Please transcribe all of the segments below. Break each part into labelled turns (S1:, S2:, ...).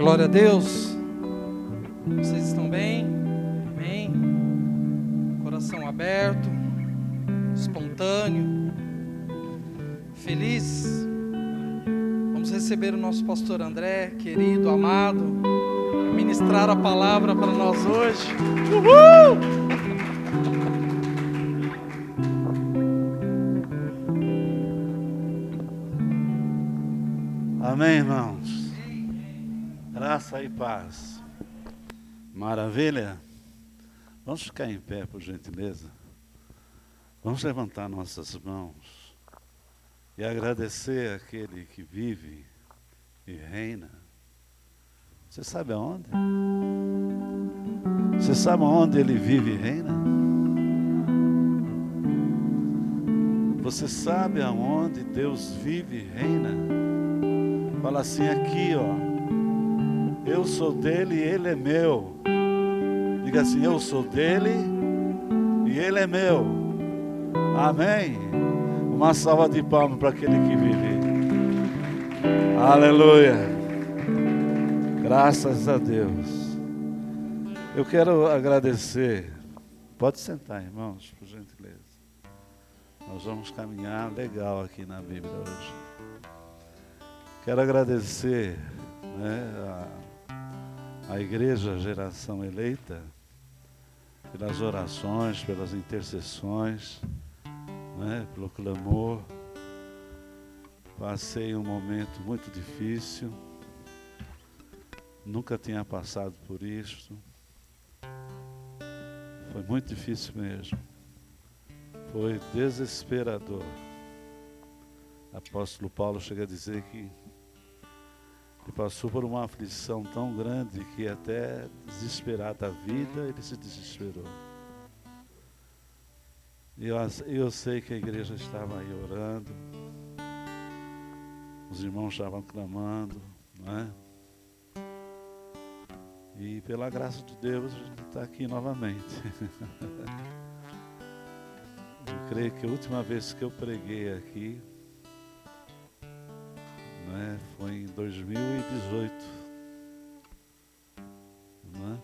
S1: Glória a Deus. Vocês estão bem? Amém. Coração aberto, espontâneo, feliz. Vamos receber o nosso pastor André, querido, amado, ministrar a palavra para nós hoje. Uhul!
S2: Amém, irmãos? E paz. Maravilha? Vamos ficar em pé, por gentileza. Vamos levantar nossas mãos e agradecer aquele que vive e reina. Você sabe aonde? Você sabe aonde ele vive e reina? Você sabe aonde Deus vive e reina? Fala assim aqui, ó. Eu sou dele e ele é meu. Diga assim, eu sou dele e ele é meu. Amém. Uma salva de palmas para aquele que vive. Aleluia. Graças a Deus. Eu quero agradecer. Pode sentar, irmãos, por gentileza. Nós vamos caminhar legal aqui na Bíblia hoje. Quero agradecer né, a, a Igreja Geração Eleita pelas orações, pelas intercessões, né, pelo clamor. Passei um momento muito difícil, nunca tinha passado por isso. Foi muito difícil mesmo. Foi desesperador. Apóstolo Paulo chega a dizer que passou por uma aflição tão grande que até desesperar da vida, ele se desesperou. E eu, eu sei que a igreja estava aí orando, os irmãos estavam clamando, não é? E pela graça de Deus a gente está aqui novamente. eu creio que a última vez que eu preguei aqui né? Foi em 2018. Né?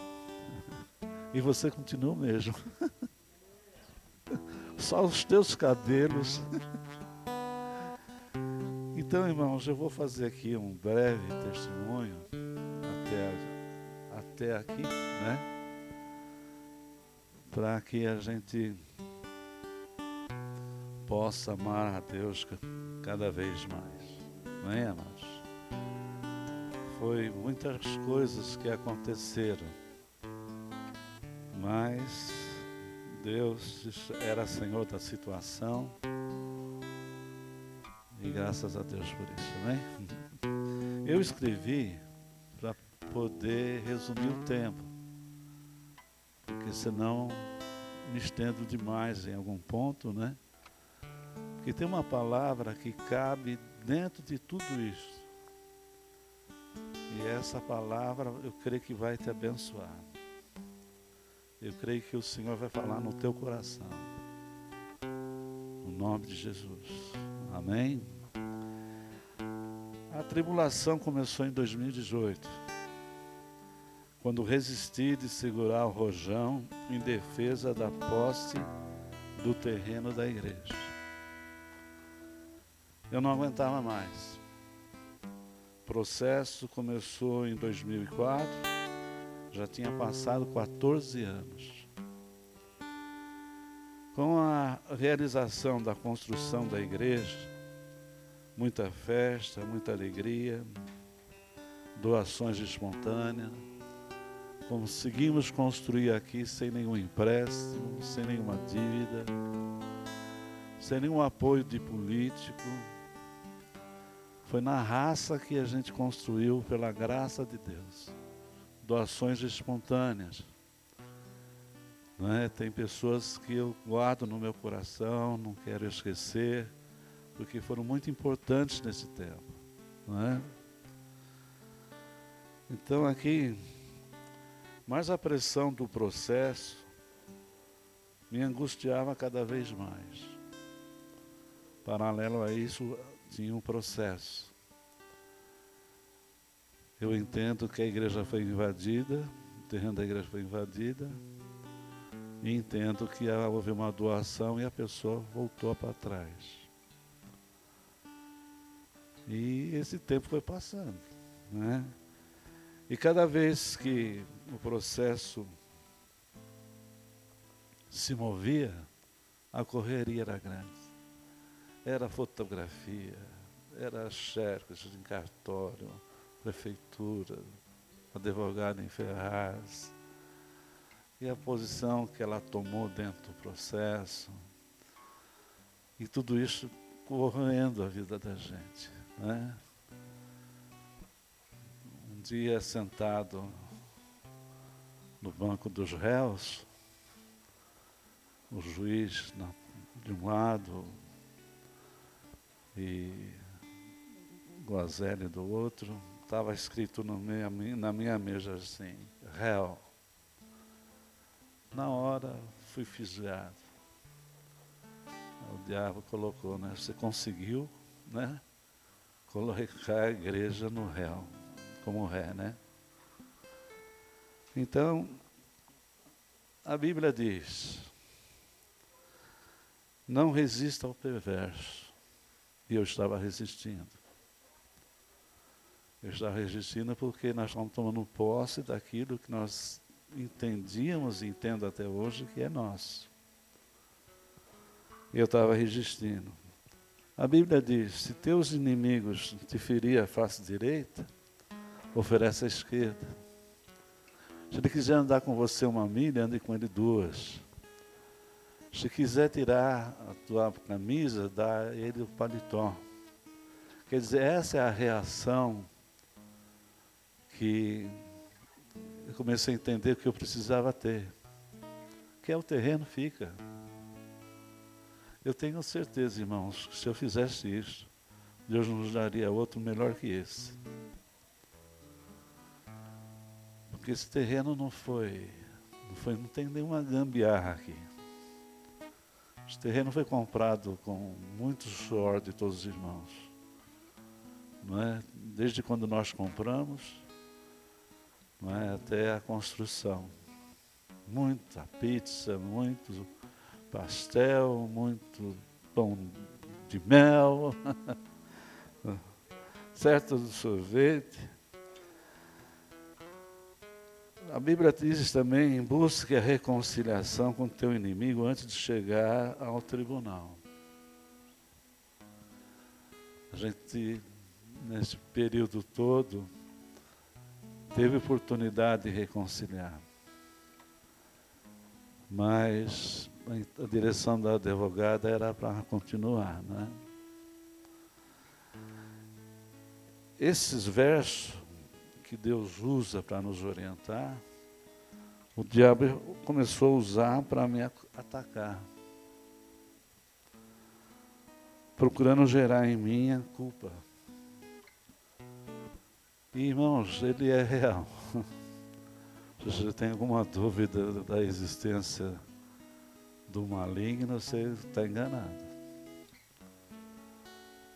S2: E você continua o mesmo. Só os teus cabelos. Então, irmãos, eu vou fazer aqui um breve testemunho até, até aqui, né? Para que a gente possa amar a Deus cada vez mais. Amém, amados? Foi muitas coisas que aconteceram, mas Deus era Senhor da situação e graças a Deus por isso, amém? Eu escrevi para poder resumir o tempo, porque senão me estendo demais em algum ponto, né? Porque tem uma palavra que cabe dentro de tudo isso. E essa palavra eu creio que vai te abençoar. Eu creio que o Senhor vai falar no teu coração. No nome de Jesus. Amém. A tribulação começou em 2018. Quando resisti de segurar o rojão em defesa da posse do terreno da igreja. Eu não aguentava mais. O processo começou em 2004, já tinha passado 14 anos. Com a realização da construção da igreja, muita festa, muita alegria, doações espontâneas, conseguimos construir aqui sem nenhum empréstimo, sem nenhuma dívida, sem nenhum apoio de político foi na raça que a gente construiu pela graça de Deus. Doações espontâneas. É? Tem pessoas que eu guardo no meu coração, não quero esquecer, porque foram muito importantes nesse tempo. É? Então aqui, mais a pressão do processo me angustiava cada vez mais. Paralelo a isso, tinha um processo. Eu entendo que a igreja foi invadida, o terreno da igreja foi invadida, e entendo que houve uma doação e a pessoa voltou para trás. E esse tempo foi passando. Né? E cada vez que o processo se movia, a correria era grande. Era fotografia, era xerox em cartório, prefeitura, advogado em Ferraz. E a posição que ela tomou dentro do processo. E tudo isso corroendo a vida da gente. Né? Um dia sentado no banco dos réus, o juiz de um lado e Guazelli do outro, estava escrito minha, na minha mesa assim, réu. Na hora fui fisgado. O diabo colocou, né? Você conseguiu, né? Colocar a igreja no réu, como ré, né? Então, a Bíblia diz, não resista ao perverso. E eu estava resistindo. Eu estava resistindo porque nós estamos tomando posse daquilo que nós entendíamos e entendo até hoje que é nosso. Eu estava resistindo. A Bíblia diz: se teus inimigos te ferir a face direita, oferece a esquerda. Se ele quiser andar com você uma milha, ande com ele duas. Se quiser tirar a tua camisa, dá ele o paletó. Quer dizer, essa é a reação que eu comecei a entender que eu precisava ter. Que é o terreno fica. Eu tenho certeza, irmãos, que se eu fizesse isso, Deus nos daria outro melhor que esse. Porque esse terreno não foi, não foi, não tem nenhuma gambiarra aqui. Esse terreno foi comprado com muito suor de todos os irmãos. Não é? Desde quando nós compramos, não é? até a construção. Muita pizza, muito pastel, muito pão de mel, certo do sorvete. A Bíblia diz também: busque a reconciliação com o teu inimigo antes de chegar ao tribunal. A gente, nesse período todo, teve oportunidade de reconciliar. Mas a direção da advogada era para continuar, né? Esses versos que Deus usa para nos orientar, o diabo começou a usar para me atacar. Procurando gerar em mim a culpa. E, irmãos, ele é real. Se você tem alguma dúvida da existência do maligno, você está enganado.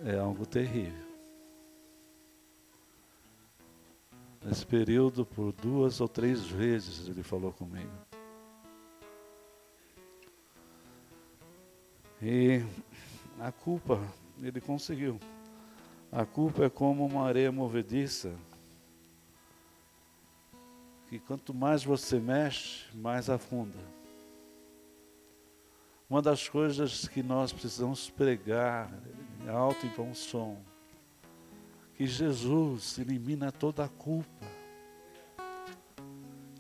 S2: É algo terrível. Nesse período, por duas ou três vezes, ele falou comigo. E a culpa, ele conseguiu. A culpa é como uma areia movediça, que quanto mais você mexe, mais afunda. Uma das coisas que nós precisamos pregar alto e bom som que Jesus elimina toda a culpa.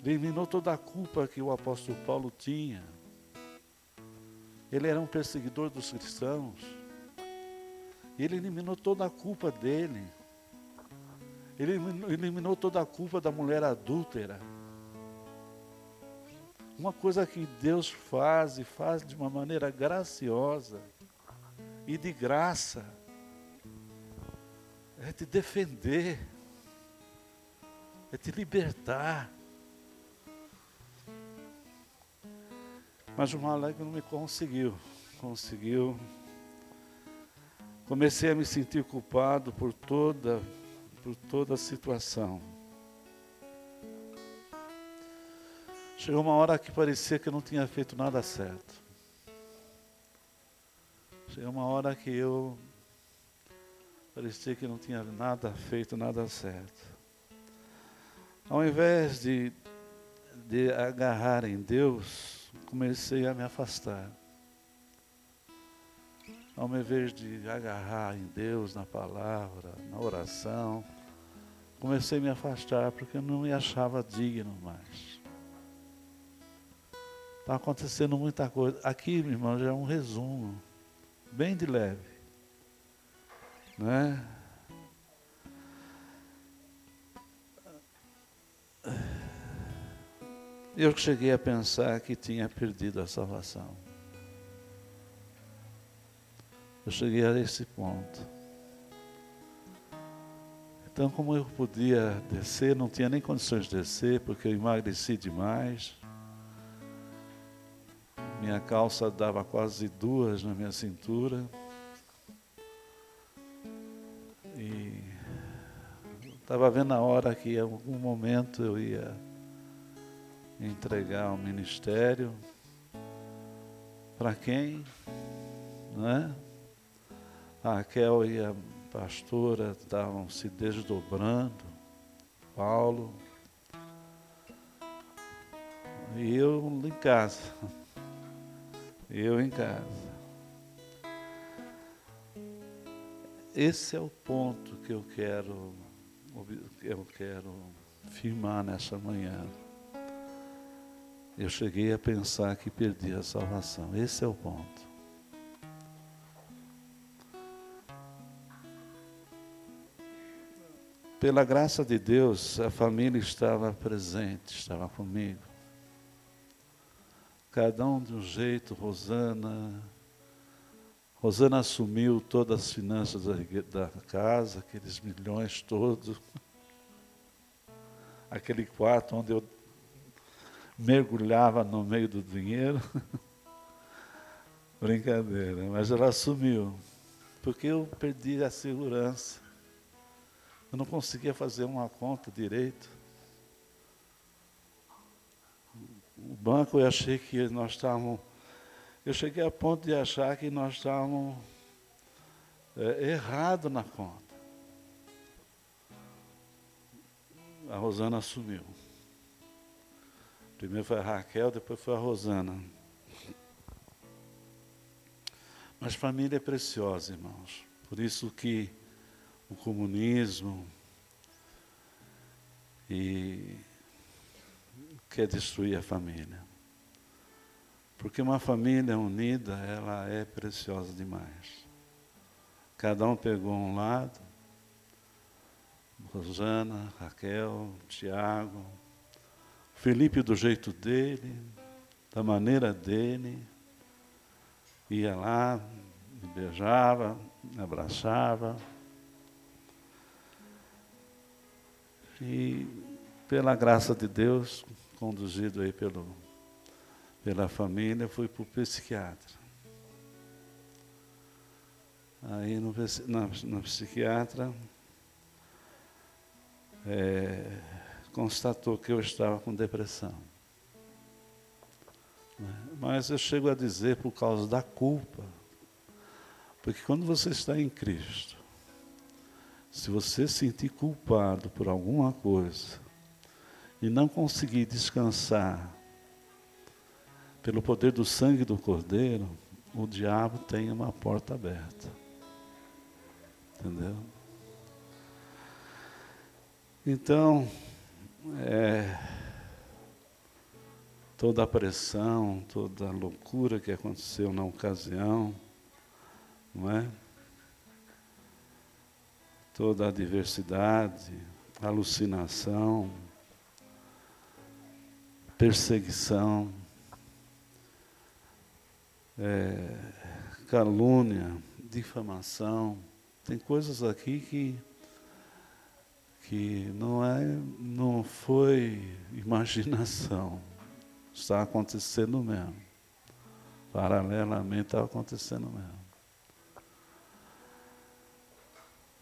S2: Eliminou toda a culpa que o apóstolo Paulo tinha. Ele era um perseguidor dos cristãos. Ele eliminou toda a culpa dele. Ele eliminou toda a culpa da mulher adúltera. Uma coisa que Deus faz e faz de uma maneira graciosa e de graça é te defender, é te libertar. Mas o Malek não me conseguiu, conseguiu. Comecei a me sentir culpado por toda por toda a situação. Chegou uma hora que parecia que eu não tinha feito nada certo. Chegou uma hora que eu parecia que não tinha nada feito, nada certo. Ao invés de, de agarrar em Deus, comecei a me afastar. Ao invés de agarrar em Deus, na palavra, na oração, comecei a me afastar porque eu não me achava digno mais. Está acontecendo muita coisa. Aqui, meu irmão, já é um resumo, bem de leve. Né? Eu cheguei a pensar que tinha perdido a salvação. Eu cheguei a esse ponto. Então, como eu podia descer, não tinha nem condições de descer, porque eu emagreci demais. Minha calça dava quase duas na minha cintura. Estava vendo a hora que em algum momento eu ia entregar o ministério. Para quem? Não é? A Raquel e a pastora estavam se desdobrando, Paulo, e eu em casa, eu em casa. Esse é o ponto que eu quero, eu quero firmar nessa manhã. Eu cheguei a pensar que perdi a salvação. Esse é o ponto. Pela graça de Deus, a família estava presente, estava comigo. Cada um de um jeito, Rosana. Rosana assumiu todas as finanças da, casa, aqueles milhões todos. Aquele quarto onde eu mergulhava no meio do dinheiro. Brincadeira, mas ela assumiu. Porque eu perdi a segurança. Eu não conseguia fazer uma conta direito. O banco eu achei que nós estávamos. Eu cheguei a ponto de achar que nós estávamos é, errados na conta. A Rosana assumiu. Primeiro foi a Raquel, depois foi a Rosana. Mas família é preciosa, irmãos. Por isso que o comunismo e quer destruir a família. Porque uma família unida, ela é preciosa demais. Cada um pegou um lado, Rosana, Raquel, Tiago, Felipe do jeito dele, da maneira dele, ia lá, me beijava, me abraçava. E pela graça de Deus, conduzido aí pelo, pela família, fui para o psiquiatra. Aí no, na, na psiquiatra é, constatou que eu estava com depressão. Mas eu chego a dizer por causa da culpa. Porque quando você está em Cristo, se você sentir culpado por alguma coisa e não conseguir descansar pelo poder do sangue do Cordeiro, o diabo tem uma porta aberta. Entendeu? Então, é, toda a pressão, toda a loucura que aconteceu na ocasião, não é? toda a diversidade, alucinação, perseguição, é, calúnia, difamação. Tem coisas aqui que, que não, é, não foi imaginação. Está acontecendo mesmo. Paralelamente está acontecendo mesmo.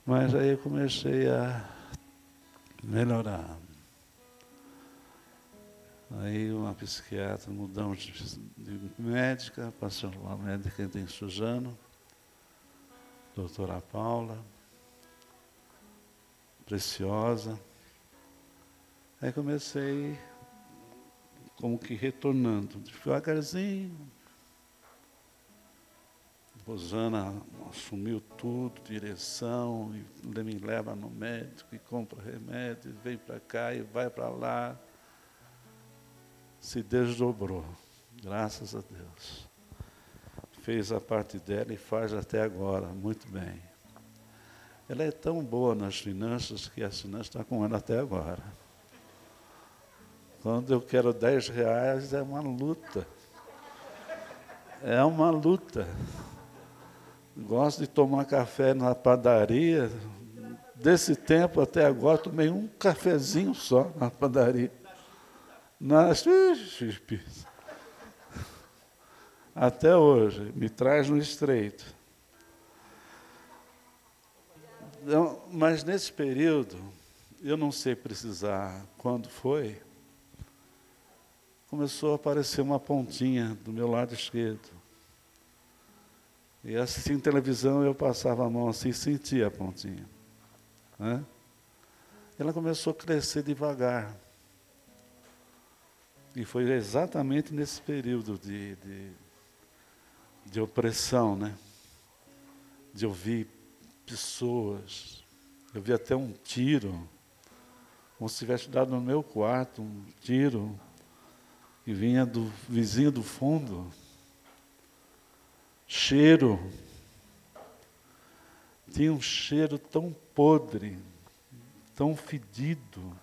S2: Mas aí eu comecei a melhorar. Aí uma psiquiatra, mudamos de médica, passou uma médica em Sujano, doutora Paula, preciosa. Aí comecei como que retornando, devagarzinho. Rosana assumiu tudo, direção, e me leva no médico e compra remédio, vem para cá e vai para lá. Se desdobrou, graças a Deus. Fez a parte dela e faz até agora, muito bem. Ela é tão boa nas finanças que as finanças está com ela até agora. Quando eu quero 10 reais, é uma luta. É uma luta. Gosto de tomar café na padaria. Desse tempo até agora, tomei um cafezinho só na padaria. Nas, até hoje, me traz no estreito. Então, mas nesse período, eu não sei precisar quando foi, começou a aparecer uma pontinha do meu lado esquerdo. E assistindo televisão, eu passava a mão assim e sentia a pontinha. Né? Ela começou a crescer devagar. E foi exatamente nesse período de, de, de opressão, né? De ouvir pessoas. Eu vi até um tiro, como se tivesse dado no meu quarto, um tiro que vinha do vizinho do fundo. Cheiro. Tinha um cheiro tão podre, tão fedido.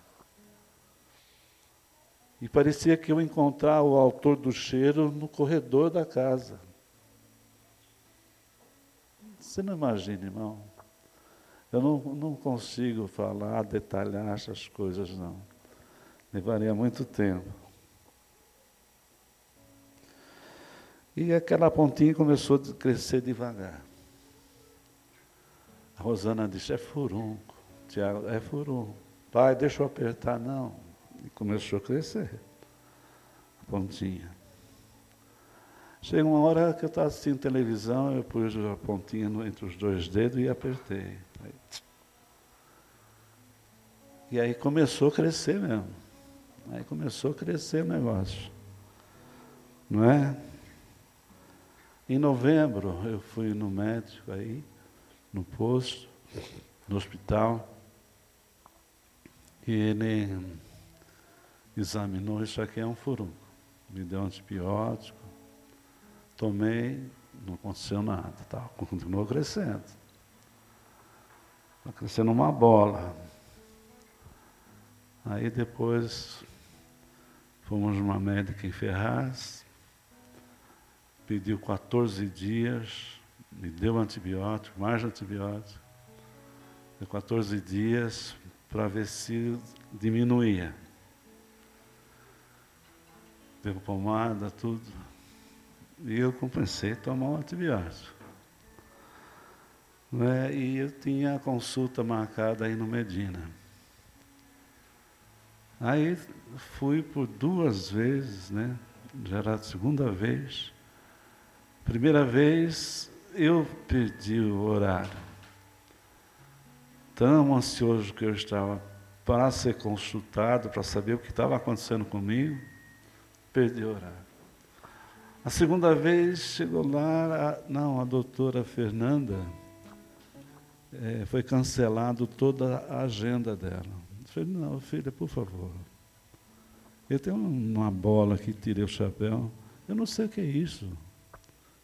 S2: E parecia que eu encontrar o autor do cheiro no corredor da casa. Você não imagina, irmão. Eu não, não consigo falar, detalhar essas coisas, não. Levaria muito tempo. E aquela pontinha começou a crescer devagar. A Rosana disse, é furunco. Tiago, é furunco. Pai, deixa eu apertar. Não. E começou a crescer. A pontinha. Chega uma hora que eu estava assistindo televisão, eu pus a pontinha entre os dois dedos e apertei. E aí começou a crescer mesmo. Aí começou a crescer o negócio. Não é? Em novembro eu fui no médico aí, no posto, no hospital, e ele examinou, isso aqui é um furúnculo. Me deu antibiótico, tomei, não aconteceu nada, tá? continuou crescendo. Está crescendo uma bola. Aí depois fomos numa médica em Ferraz, pediu 14 dias, me deu antibiótico, mais antibiótico, deu 14 dias para ver se diminuía. Deu pomada, tudo. E eu compensei tomar um antibiótico. Né? E eu tinha a consulta marcada aí no Medina. Aí fui por duas vezes, né? Já era a segunda vez. Primeira vez eu perdi o horário. Tão ansioso que eu estava para ser consultado, para saber o que estava acontecendo comigo, perdi o horário. A segunda vez chegou lá, a, não, a doutora Fernanda, é, foi cancelado toda a agenda dela. Eu falei, não, filha, por favor. Eu tenho uma bola que tirei o chapéu. Eu não sei o que é isso.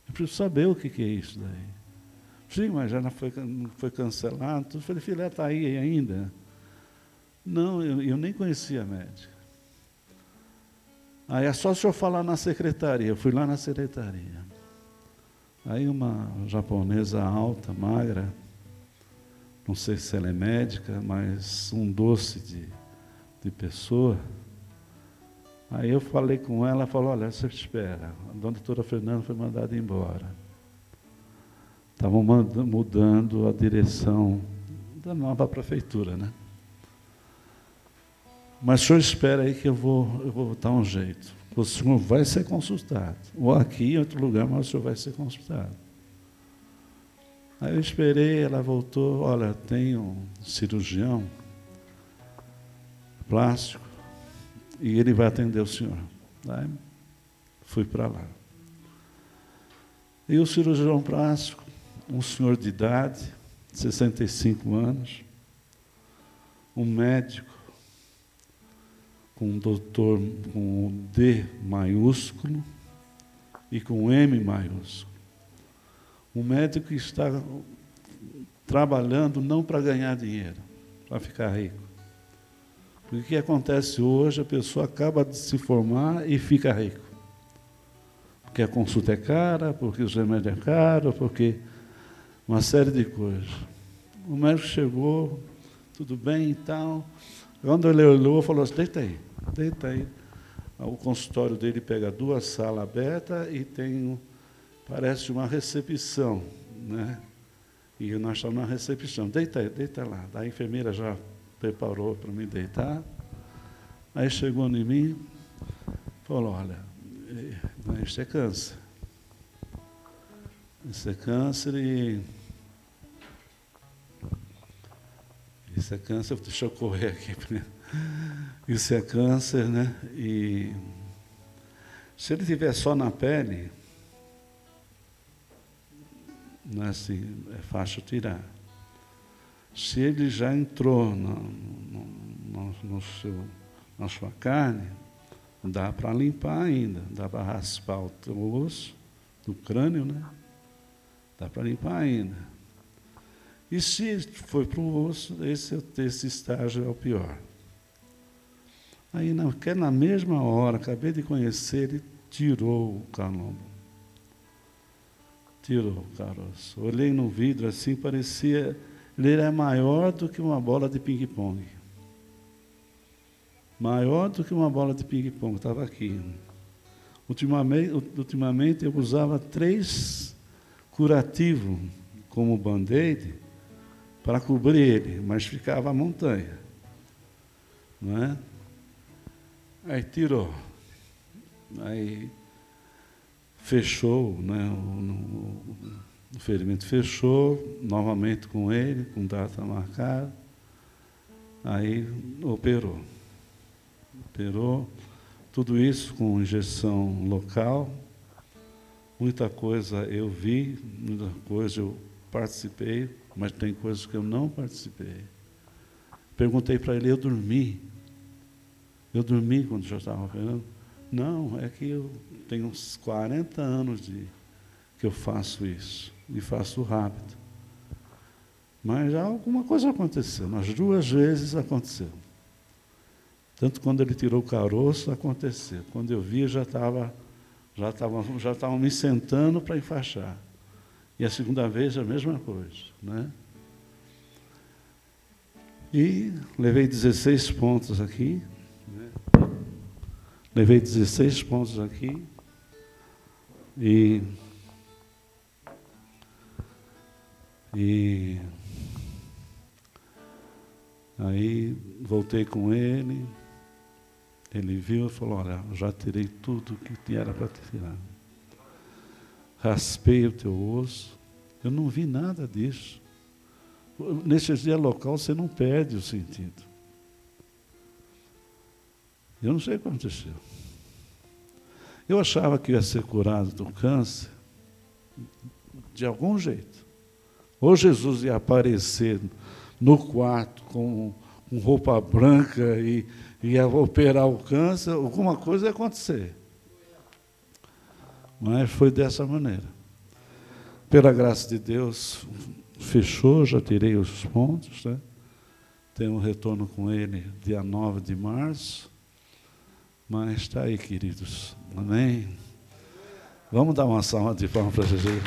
S2: Eu preciso saber o que, é isso daí. Sim, mas já não foi, foi cancelado. Eu falei, filha, está aí ainda? Não, eu, eu, nem conhecia a médica. Aí é só se eu falar na secretaria. Eu fui lá na secretaria. Aí uma japonesa alta, magra, não sei se ela é médica, mas um doce de, de pessoa. Aí eu falei com ela, ela falou, olha, você espera. A doutora Fernanda foi mandada embora. Estavam mudando a direção da nova prefeitura, né? Mas o senhor espera aí que eu vou, eu vou dar um jeito. O senhor vai ser consultado. Ou aqui em outro lugar, mas o senhor vai ser consultado. Aí eu esperei, ela voltou, olha, tem um cirurgião plástico e ele vai atender o senhor. Aí fui para lá. E o cirurgião plástico, um senhor de idade, 65 anos, um médico, com doutor com D maiúsculo e com M maiúsculo. Um médico está trabalhando não para ganhar dinheiro, para ficar rico. Porque o que acontece hoje, a pessoa acaba de se formar e fica rico. Porque a consulta é cara, porque os remédios é caro, porque uma série de coisas. O médico chegou, tudo bem e tal. Quando ele olhou, falou assim, deita aí. Deita aí. O consultório dele pega duas salas abertas e tem, parece uma recepção, né? E nós estamos na recepção. Deita aí, deita lá. A enfermeira já preparou para me deitar. Aí chegou em mim, falou, olha, isso é câncer. Isso é câncer e. Isso é câncer, deixa eu correr aqui. Isso é câncer, né? E se ele tiver só na pele, não é assim, é fácil tirar. Se ele já entrou no, no, no seu, na sua carne, dá para limpar ainda, dá para raspar o osso do crânio, né? Dá para limpar ainda. E se foi para o osso, esse, esse estágio é o pior. Aí, que na mesma hora, acabei de conhecer, ele tirou o calombo. Tirou o caroço. Olhei no vidro assim, parecia. Ele era maior do que uma bola de ping-pong. Maior do que uma bola de ping-pong, estava aqui. Ultimamente, ultimamente eu usava três curativos como band-aid para cobrir ele, mas ficava a montanha. Não é? Aí tirou. Aí fechou, né, o, o, ferimento fechou, novamente com ele, com data marcada. Aí operou. Operou. Tudo isso com injeção local. Muita coisa eu vi, muita coisa eu participei, mas tem coisas que eu não participei. Perguntei para ele, eu dormi. Eu dormi quando já estava operando. Não, é que eu tenho uns 40 anos de que eu faço isso. E faço rápido. Mas alguma coisa aconteceu. Umas duas vezes aconteceu. Tanto quando ele tirou o caroço, aconteceu. Quando eu vi, já estava já estavam já estavam me sentando para enfaixar. E a segunda vez a mesma coisa, né? E levei 16 pontos aqui, Levei 16 pontos aqui. E. E. Aí voltei com ele. Ele viu e falou: Olha, já tirei tudo que era para tirar. Raspei o teu osso. Eu não vi nada disso. Nesse dia local você não perde o sentido. Eu não sei o que aconteceu. Eu achava que ia ser curado do câncer de algum jeito. Ou Jesus ia aparecer no quarto com, com roupa branca e ia operar o câncer, alguma coisa ia acontecer. Mas foi dessa maneira. Pela graça de Deus, fechou, já tirei os pontos. Né? Tenho um retorno com ele dia 9 de março. Mas está aí, queridos. Amém? Vamos dar uma salva de palmas para Jesus.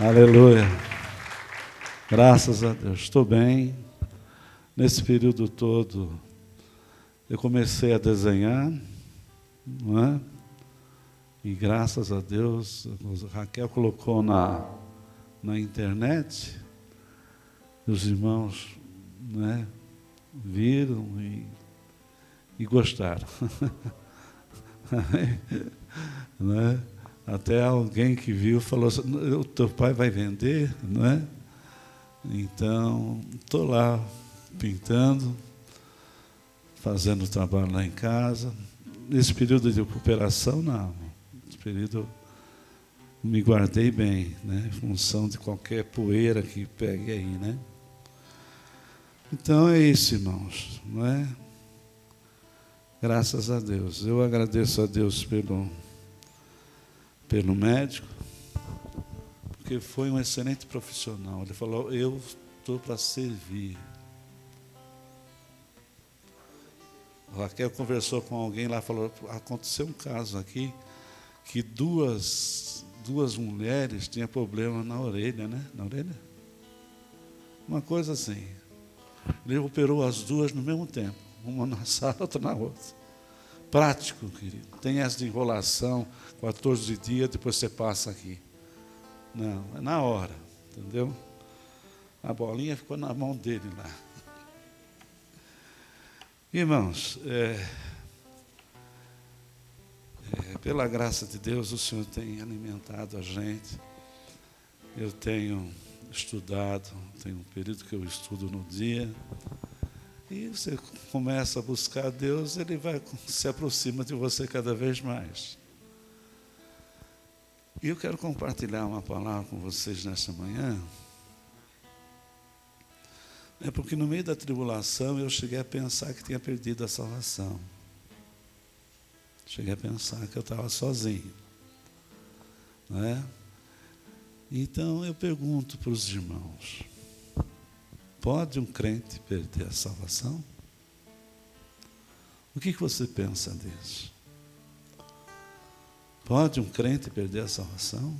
S2: Aleluia. Graças a Deus. Estou bem. Nesse período todo, eu comecei a desenhar, não é? E graças a Deus, a Raquel colocou na, na internet, os irmãos, né? viram e, e gostaram. né? Até alguém que viu falou assim, o teu pai vai vender, não é? Então, estou lá pintando, fazendo trabalho lá em casa. Nesse período de recuperação, não. Nesse período me guardei bem, né? Em função de qualquer poeira que pegue aí, né? Então é isso, irmãos, não é? Graças a Deus. Eu agradeço a Deus pelo, pelo médico, porque foi um excelente profissional. Ele falou: Eu estou para servir. Raquel conversou com alguém lá, falou: aconteceu um caso aqui que duas, duas mulheres tinham problema na orelha, né? Na orelha? Uma coisa assim. Ele operou as duas no mesmo tempo, uma na sala, outra na outra. Prático, querido. Tem essa de enrolação, 14 dias, depois você passa aqui. Não, é na hora, entendeu? A bolinha ficou na mão dele lá. Irmãos, é, é, pela graça de Deus, o Senhor tem alimentado a gente. Eu tenho estudado, tem um período que eu estudo no dia. E você começa a buscar Deus, Ele vai se aproxima de você cada vez mais. E eu quero compartilhar uma palavra com vocês nesta manhã. É porque no meio da tribulação eu cheguei a pensar que tinha perdido a salvação. Cheguei a pensar que eu estava sozinho. Não é? Então eu pergunto para os irmãos: pode um crente perder a salvação? O que, você pensa disso? Pode um crente perder a salvação?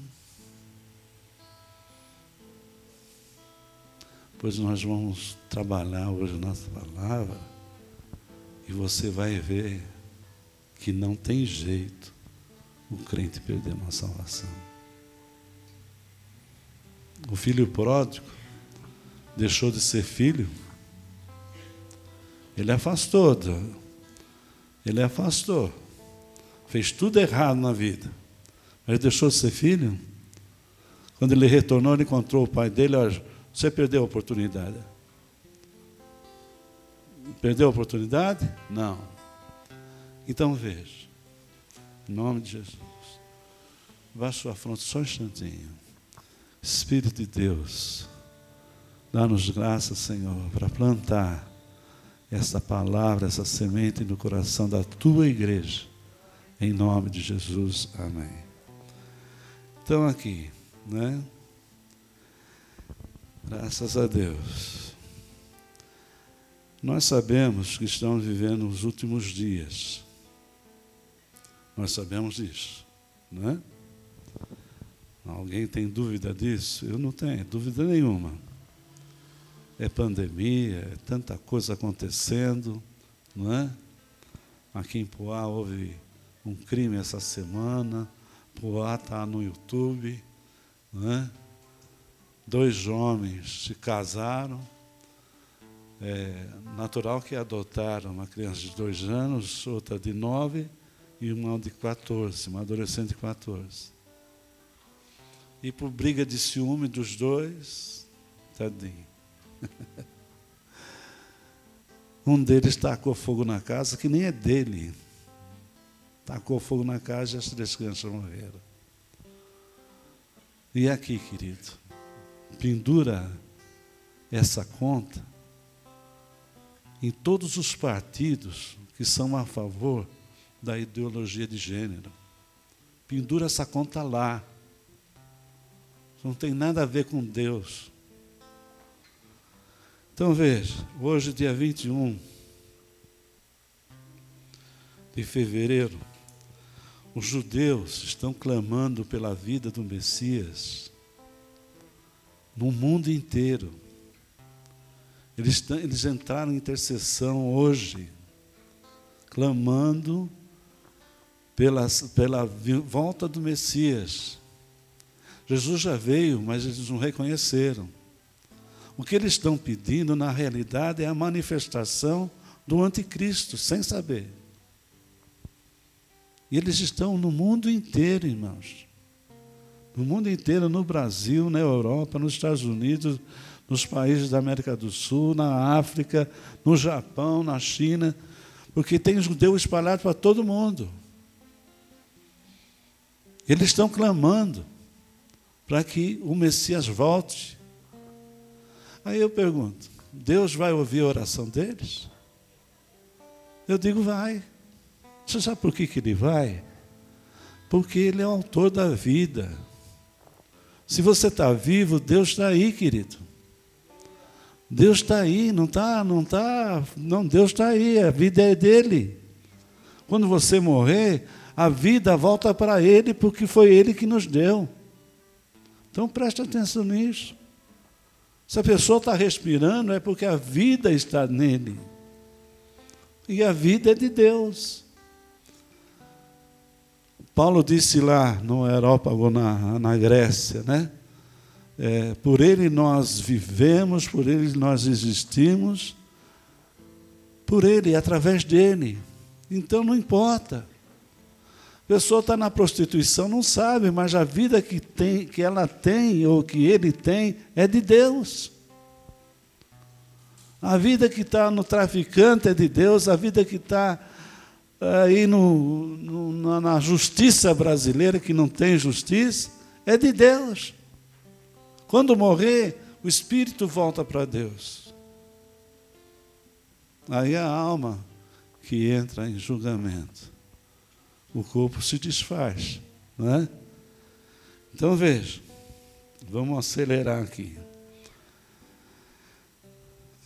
S2: Pois nós vamos trabalhar hoje nossa palavra e você vai ver que não tem jeito o crente perder uma salvação. O filho pródigo deixou de ser filho, ele afastou, ele afastou, fez tudo errado na vida, mas deixou de ser filho. Quando ele retornou, ele encontrou o pai dele, olha, você perdeu a oportunidade. Perdeu a oportunidade? Não. Então veja. Em nome de Jesus. Vá sua fronte só um instantinho. Espírito de Deus, dá-nos graça, Senhor, para plantar essa palavra, essa semente no coração da tua igreja. Em nome de Jesus. Amém. Então aqui, né? Graças a Deus. Nós sabemos que estamos vivendo os últimos dias. Nós sabemos disso, não é? Alguém tem dúvida disso? Eu não tenho dúvida nenhuma. É pandemia, é tanta coisa acontecendo, não é? Aqui em Poá houve um crime essa semana, Poá está no YouTube, não é? dois homens se casaram. É natural que adotaram uma criança de dois anos, outra de nove e uma de 14, uma adolescente de 14. E por briga de ciúme dos dois, tadinho. um deles tacou fogo na casa, que nem é dele. Tacou fogo na casa e as três crianças morreram. E aqui, querido, pendura essa conta em todos os partidos que são a favor da ideologia de gênero. Pendura essa conta lá. Não tem nada a ver com Deus. Então veja, hoje, dia 21 de fevereiro, os judeus estão clamando pela vida do Messias no mundo inteiro. Eles, eles entraram em intercessão hoje, clamando pela, pela volta do Messias. Jesus já veio, mas eles não reconheceram. O que eles estão pedindo, na realidade, é a manifestação do anticristo, sem saber. E eles estão no mundo inteiro, irmãos. No mundo inteiro, no Brasil, na Europa, nos Estados Unidos, nos países da América do Sul, na África, no Japão, na China, porque tem judeu espalhado para todo mundo. Eles estão clamando para que o Messias volte. Aí eu pergunto: Deus vai ouvir a oração deles? Eu digo, vai. Você sabe por que, que ele vai? Porque ele é o autor da vida. Se você está vivo, Deus está aí, querido. Deus está aí, não está, não está, não, Deus está aí, a vida é dele. Quando você morrer, a vida volta para ele, porque foi ele que nos deu. Então preste atenção nisso. Se a pessoa está respirando, é porque a vida está nele. E a vida é de Deus. Paulo disse lá no Aerópago, na, na Grécia, né? É, por ele nós vivemos, por ele nós existimos, por ele, através dele. Então não importa. Pessoa está na prostituição, não sabe, mas a vida que, tem, que ela tem ou que ele tem é de Deus. A vida que está no traficante é de Deus, a vida que está aí no, no, na justiça brasileira, que não tem justiça, é de Deus. Quando morrer, o espírito volta para Deus. Aí a alma que entra em julgamento. O corpo se desfaz. Não é? Então veja, vamos acelerar aqui.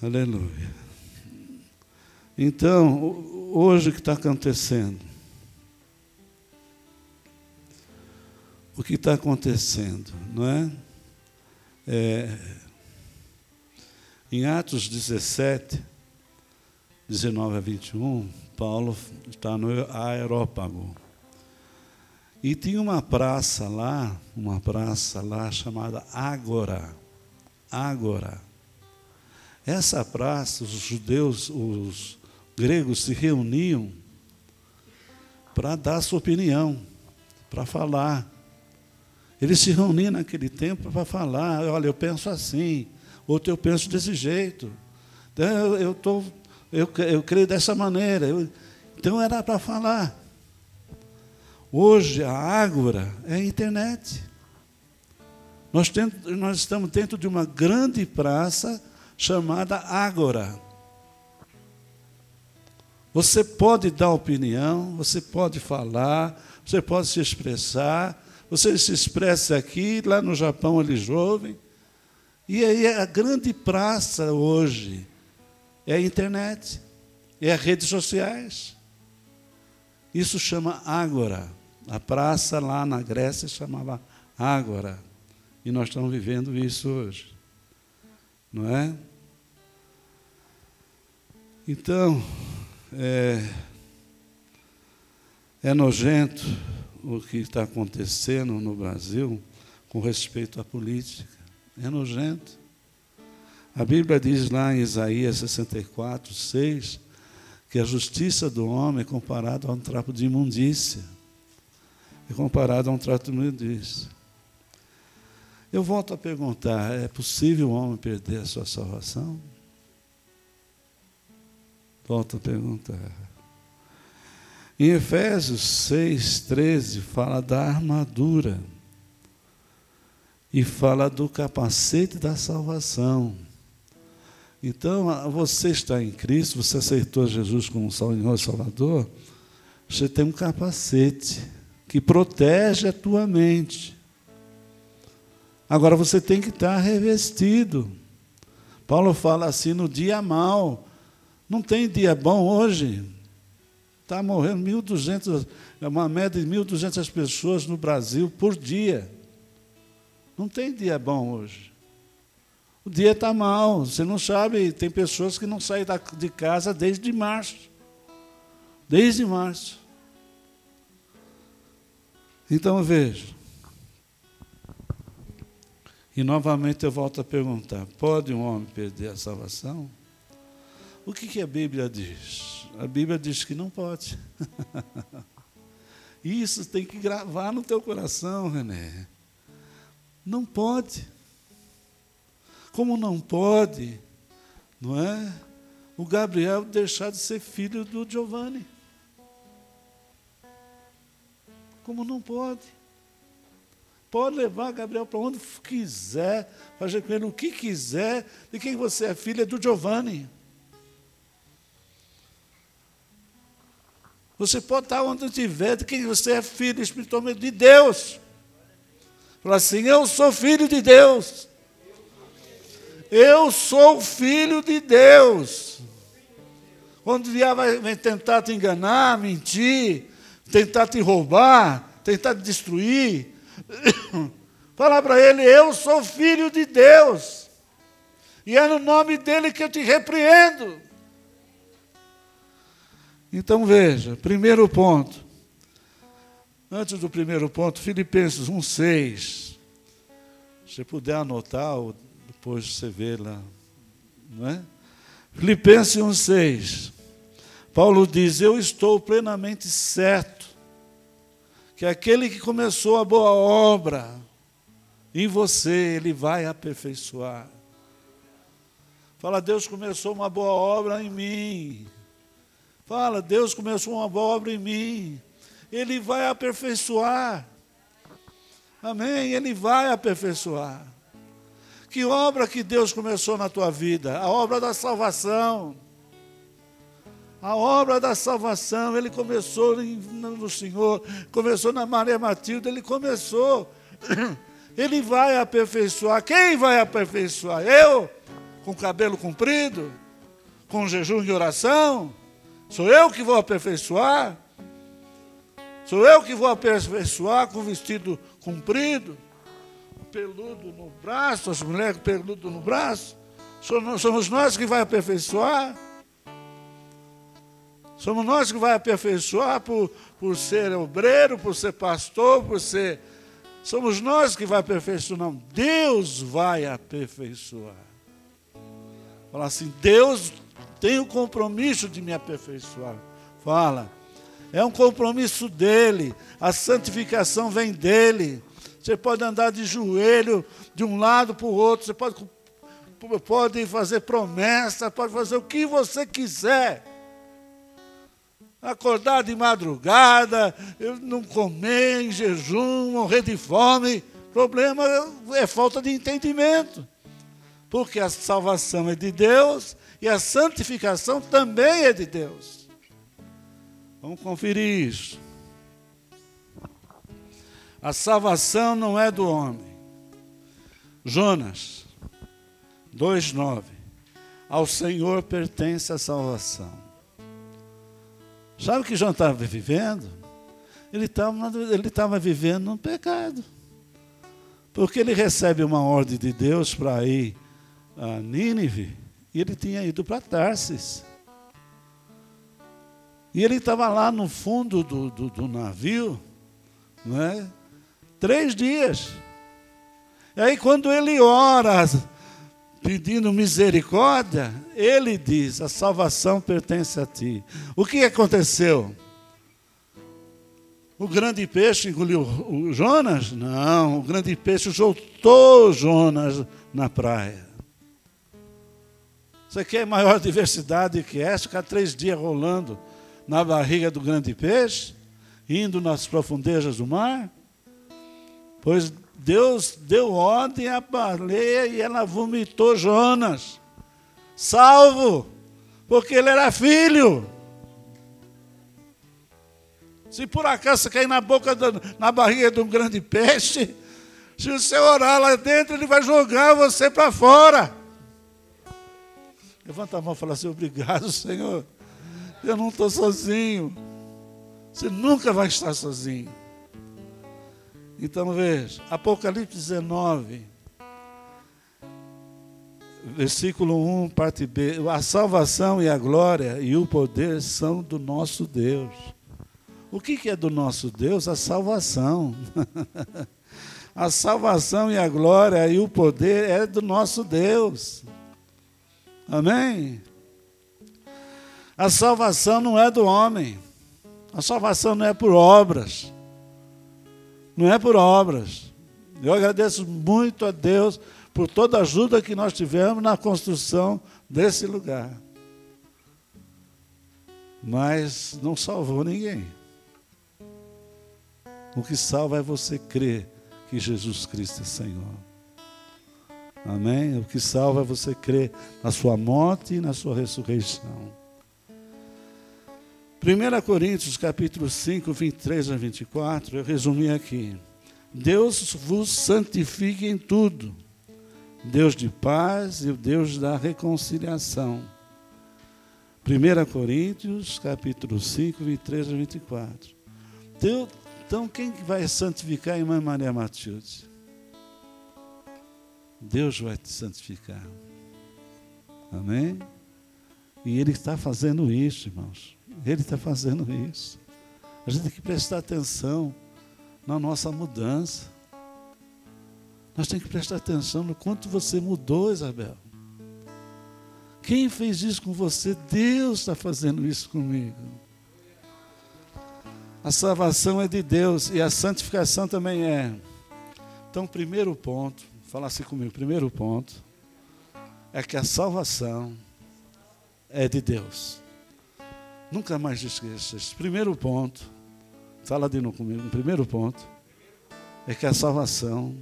S2: Aleluia. Então, hoje o que está acontecendo? O que está acontecendo, não é? é? Em Atos 17, 19 a 21, Paulo está no aerópago. E tinha uma praça lá, uma praça lá chamada Ágora. Ágora. Essa praça, os judeus, os gregos se reuniam para dar sua opinião, para falar. Eles se reuniam naquele tempo para falar, olha, eu penso assim, outro eu penso desse jeito. Então, eu, tô, eu, eu creio dessa maneira. Eu, então era para falar. Hoje a Ágora é a internet. Nós, nós estamos dentro de uma grande praça chamada Ágora. Você pode dar opinião, você pode falar, você pode se expressar. Você se expressa aqui, lá no Japão eles ouvem. E aí a grande praça hoje é a internet, é as redes sociais. Isso chama Ágora. A praça lá na Grécia chamava Ágora. E nós estamos vivendo isso hoje. Não é? Então, é, é nojento o que está acontecendo no Brasil com respeito à política. É nojento. A Bíblia diz lá em Isaías 64, 6, que a justiça do homem é comparada a um trapo de imundícia. É comparado a um trapo de imundícia. Eu volto a perguntar: é possível o homem perder a sua salvação? Volto a perguntar. Em Efésios 6, 13, fala da armadura. E fala do capacete da salvação. Então, você está em Cristo, você aceitou Jesus como Senhor e Salvador, você tem um capacete que protege a tua mente. Agora você tem que estar revestido. Paulo fala assim no dia mal. Não tem dia bom hoje. Está morrendo 1.200, é uma média de 1.200 pessoas no Brasil por dia. Não tem dia bom hoje. O dia está mal, você não sabe, tem pessoas que não saem de casa desde março. Desde março. Então veja. E novamente eu volto a perguntar: pode um homem perder a salvação? O que, que a Bíblia diz? A Bíblia diz que não pode. Isso tem que gravar no teu coração, René. Não pode. Como não pode, não é? O Gabriel deixar de ser filho do Giovanni. Como não pode? Pode levar Gabriel para onde quiser, fazer com ele o que quiser, de quem você é filha do Giovanni. Você pode estar onde estiver, de quem você é filho espiritualmente de Deus. Fala assim: Eu sou filho de Deus. Eu sou filho de Deus. Quando o diabo vai tentar te enganar, mentir, tentar te roubar, tentar te destruir, falar para ele: Eu sou filho de Deus. E é no nome dele que eu te repreendo. Então veja, primeiro ponto. Antes do primeiro ponto, Filipenses 1,6. Se puder anotar, ou depois você vê lá. Não é? Filipenses 1,6. Paulo diz: Eu estou plenamente certo que aquele que começou a boa obra em você, ele vai aperfeiçoar. Fala, Deus começou uma boa obra em mim. Fala, Deus começou uma boa obra em mim. Ele vai aperfeiçoar. Amém? Ele vai aperfeiçoar. Que obra que Deus começou na tua vida? A obra da salvação. A obra da salvação, ele começou no Senhor, começou na Maria Matilda, ele começou. Ele vai aperfeiçoar. Quem vai aperfeiçoar? Eu? Com cabelo comprido? Com jejum e oração? Sou eu que vou aperfeiçoar? Sou eu que vou aperfeiçoar com vestido comprido, peludo no braço, as mulheres peludo no braço? Somos nós que vai aperfeiçoar? Somos nós que vai aperfeiçoar por, por ser obreiro, por ser pastor, por ser. Somos nós que vai aperfeiçoar. Não, Deus vai aperfeiçoar. Fala assim, Deus tem o compromisso de me aperfeiçoar. Fala. É um compromisso dele. A santificação vem dele. Você pode andar de joelho de um lado para o outro. Você pode, pode fazer promessa, pode fazer o que você quiser. Acordar de madrugada, não comer em jejum, morrer de fome. Problema é falta de entendimento. Porque a salvação é de Deus e a santificação também é de Deus. Vamos conferir isso. A salvação não é do homem. Jonas 2,9. Ao Senhor pertence a salvação. Sabe o que João estava vivendo? Ele estava ele estava vivendo no pecado. Porque ele recebe uma ordem de Deus para ir a Nínive e ele tinha ido para Tarsis. E ele estava lá no fundo do, do, do navio, não é? Três dias. E aí, quando ele ora, pedindo misericórdia, ele diz: A salvação pertence a ti. O que aconteceu? O grande peixe engoliu o Jonas? Não, o grande peixe soltou Jonas na praia. Você quer maior diversidade que essa? Ficar três dias rolando na barriga do grande peixe, indo nas profundezas do mar? Pois Deus deu ordem à baleia e ela vomitou Jonas, salvo, porque ele era filho. Se por acaso cair na boca, do, na barriga de um grande peixe, se você orar lá dentro, ele vai jogar você para fora. Levanta a mão e fala assim: Obrigado, Senhor. Eu não estou sozinho. Você nunca vai estar sozinho. Então veja, Apocalipse 19, versículo 1, parte B. A salvação e a glória e o poder são do nosso Deus. O que, é do nosso Deus? A salvação. A salvação e a glória e o poder é do nosso Deus. Amém? A salvação não é do homem. A salvação não é por obras. Não é por obras. Eu agradeço muito a Deus por toda a ajuda que nós tivemos na construção desse lugar. Mas não salvou ninguém. O que salva é você crer que Jesus Cristo é Senhor. Amém? O que salva é você crer na sua morte e na sua ressurreição. 1 Coríntios capítulo 5, 23 a 24, eu resumi aqui. Deus vos santifique em tudo. Deus de paz e o Deus da reconciliação. 1 Coríntios capítulo 5, 23 a 24. Deus, então, quem vai santificar a irmã Maria Matilde? Deus vai te santificar. Amém? E Ele está fazendo isso, irmãos. Ele está fazendo isso. A gente tem que prestar atenção na nossa mudança. Nós temos que prestar atenção no quanto você mudou, Isabel. Quem fez isso com você? Deus está fazendo isso comigo. A salvação é de Deus e a santificação também é. Então, primeiro ponto, fala assim comigo, primeiro ponto, é que a salvação é de Deus. Nunca mais esqueça. Primeiro ponto, fala de novo comigo, primeiro ponto, é que a salvação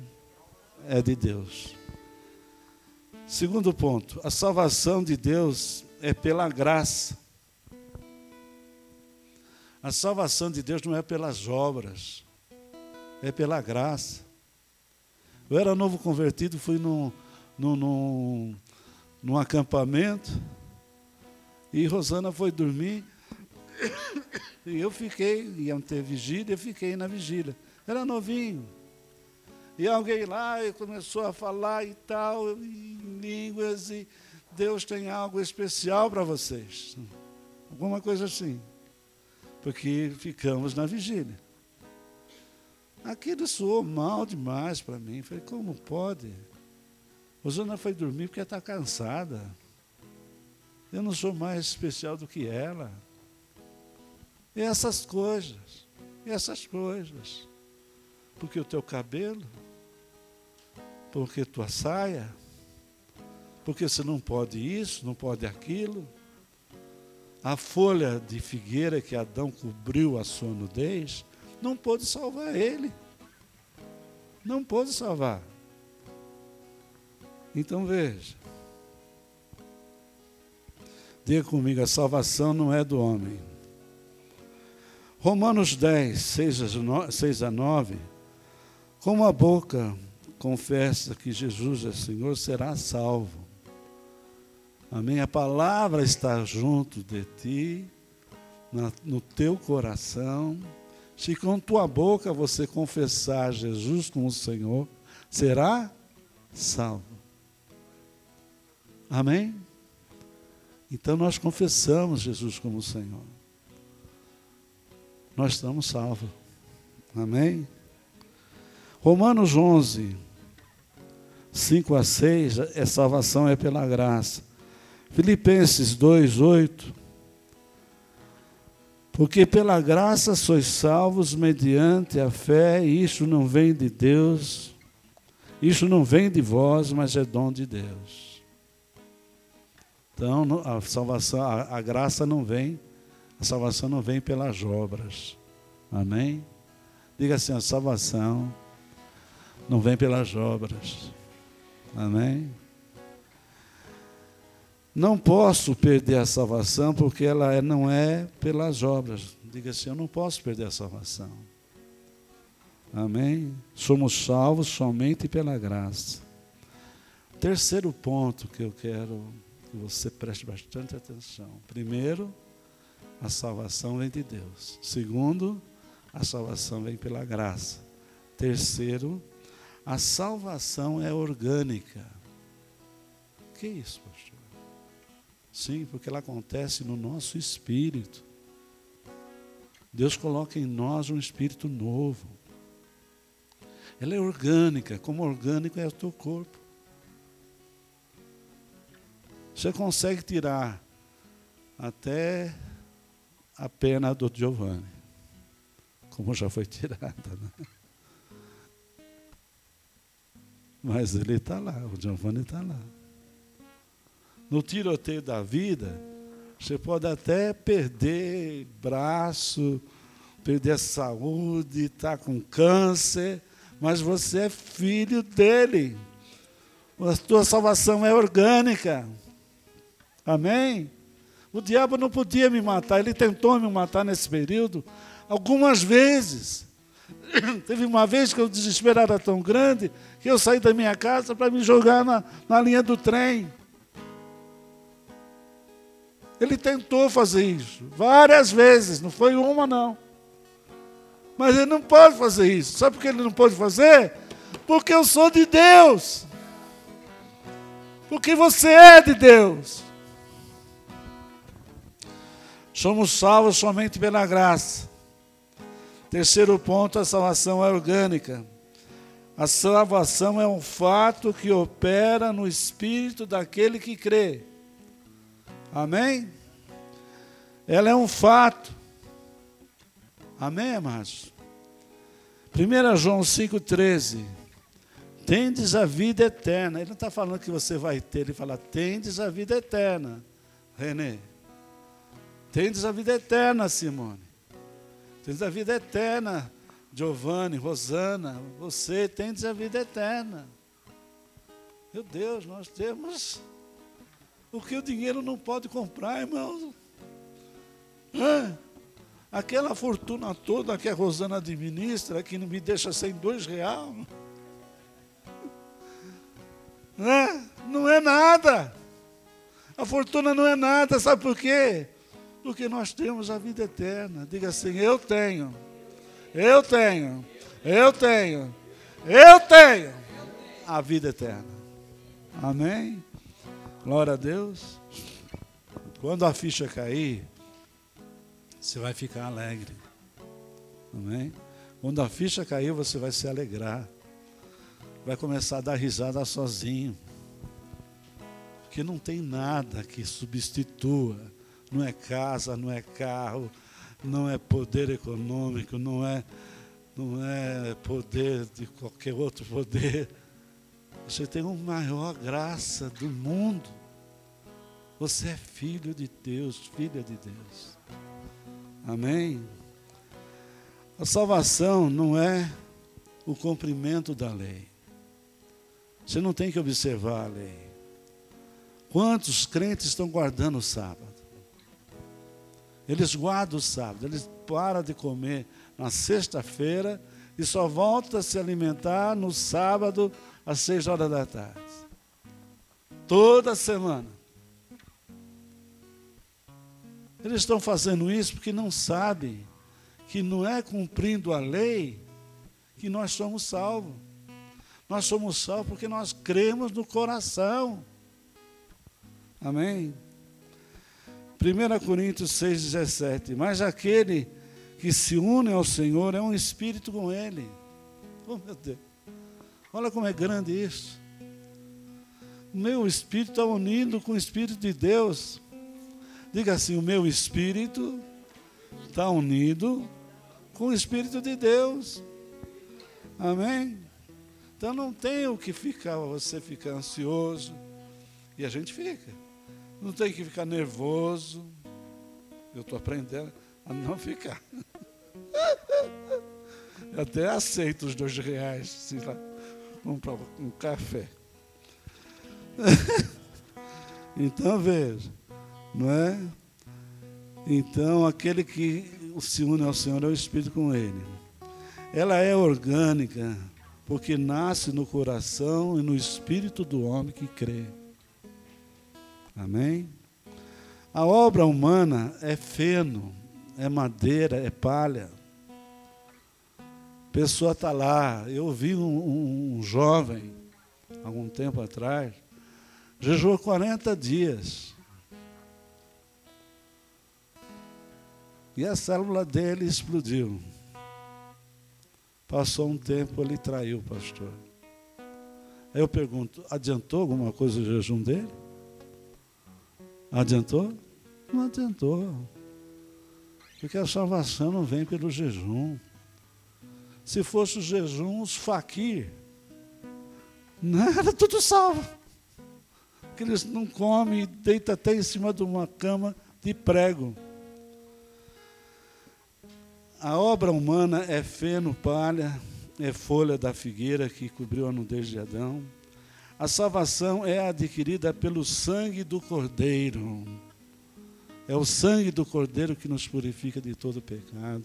S2: é de Deus. Segundo ponto, a salvação de Deus é pela graça. A salvação de Deus não é pelas obras, é pela graça. Eu era novo convertido, fui num, num, num, num acampamento e Rosana foi dormir e eu fiquei, iam ter vigília, eu fiquei na vigília. Era novinho. E alguém lá começou a falar e tal, em línguas, e Deus tem algo especial para vocês. Alguma coisa assim porque ficamos na vigília. Aquilo soou mal demais para mim. Falei, como pode? Rosana foi dormir porque está cansada. Eu não sou mais especial do que ela. Essas coisas, essas coisas. Porque o teu cabelo, porque tua saia, porque você não pode isso, não pode aquilo. A folha de figueira que Adão cobriu a sua nudez não pôde salvar ele. Não pôde salvar. Então veja. Diga comigo, a salvação não é do homem. Romanos 10, 6 a 9. Com a boca confessa que Jesus é Senhor, será salvo. Amém? A palavra está junto de ti, na, no teu coração. Se com tua boca você confessar Jesus como Senhor, será salvo. Amém? Então nós confessamos Jesus como Senhor. Nós estamos salvos. Amém? Romanos 11, 5 a 6, é salvação é pela graça. Filipenses 2:8 Porque pela graça sois salvos mediante a fé, e isso não vem de Deus, isso não vem de vós, mas é dom de Deus. Então, a salvação, a, a graça não vem, a salvação não vem pelas obras. Amém? Diga assim, a salvação não vem pelas obras. Amém? Não posso perder a salvação porque ela é, não é pelas obras. Diga assim: eu não posso perder a salvação. Amém? Somos salvos somente pela graça. Terceiro ponto que eu quero que você preste bastante atenção. Primeiro, a salvação vem de Deus. Segundo, a salvação vem pela graça. Terceiro, a salvação é orgânica. Que isso, pastor? Sim, porque ela acontece no nosso espírito. Deus coloca em nós um espírito novo. Ela é orgânica, como orgânico é o teu corpo. Você consegue tirar até a pena do Giovanni, como já foi tirada. Né? Mas ele está lá, o Giovanni está lá. No tiroteio da vida, você pode até perder braço, perder saúde, estar tá com câncer, mas você é filho dele. A tua salvação é orgânica. Amém? O diabo não podia me matar, ele tentou me matar nesse período algumas vezes. Teve uma vez que o desespero era tão grande que eu saí da minha casa para me jogar na, na linha do trem. Ele tentou fazer isso várias vezes, não foi uma não. Mas ele não pode fazer isso. Sabe por que ele não pode fazer? Porque eu sou de Deus. Porque você é de Deus. Somos salvos somente pela graça. Terceiro ponto, a salvação é orgânica. A salvação é um fato que opera no espírito daquele que crê. Amém? Ela é um fato. Amém, amados? 1 João 5,13. Tendes a vida eterna. Ele não está falando que você vai ter, ele fala, tendes a vida eterna. Renê. Tendes a vida eterna, Simone. Tendes a vida eterna, Giovanni, Rosana. Você tendes a vida eterna. Meu Deus, nós temos o que o dinheiro não pode comprar, irmãos. Aquela fortuna toda que a Rosana administra, que não me deixa sem dois reais. Não é nada. A fortuna não é nada, sabe por quê? Porque nós temos a vida eterna. Diga assim: Eu tenho, eu tenho, eu tenho, eu tenho a vida eterna. Amém? Glória a Deus. Quando a ficha cair, você vai ficar alegre. Amém? Quando a ficha cair, você vai se alegrar. Vai começar a dar risada sozinho. Porque não tem nada que substitua não é casa, não é carro, não é poder econômico, não é, não é poder de qualquer outro poder. Você tem a maior graça do mundo. Você é filho de Deus, filha de Deus. Amém? A salvação não é o cumprimento da lei. Você não tem que observar a lei. Quantos crentes estão guardando o sábado? Eles guardam o sábado, eles param de comer na sexta-feira e só voltam a se alimentar no sábado às seis horas da tarde. Toda semana. Eles estão fazendo isso porque não sabem que não é cumprindo a lei que nós somos salvos. Nós somos salvos porque nós cremos no coração. Amém? 1 Coríntios 6,17. Mas aquele que se une ao Senhor é um espírito com Ele. Oh, meu Deus. Olha como é grande isso. Meu espírito está unido com o Espírito de Deus. Diga assim: o meu espírito está unido com o Espírito de Deus. Amém? Então não tem o que ficar, você ficar ansioso. E a gente fica. Não tem que ficar nervoso. Eu estou aprendendo a não ficar. Eu até aceito os dois reais se lá um café. então veja, não é? Então aquele que se une ao Senhor é o Espírito com Ele. Ela é orgânica, porque nasce no coração e no espírito do homem que crê. Amém? A obra humana é feno, é madeira, é palha. A pessoa está lá. Eu vi um, um, um jovem, algum tempo atrás, jejuou 40 dias. E a célula dele explodiu. Passou um tempo, ele traiu o pastor. Aí eu pergunto: adiantou alguma coisa o jejum dele? Adiantou? Não adiantou. Porque a salvação não vem pelo jejum. Se fosse o jejum, os faquir, não era tudo salvo. Porque eles não comem deitam até em cima de uma cama de prego. A obra humana é feno, palha, é folha da figueira que cobriu a nudez de Adão. A salvação é adquirida pelo sangue do Cordeiro. É o sangue do Cordeiro que nos purifica de todo pecado.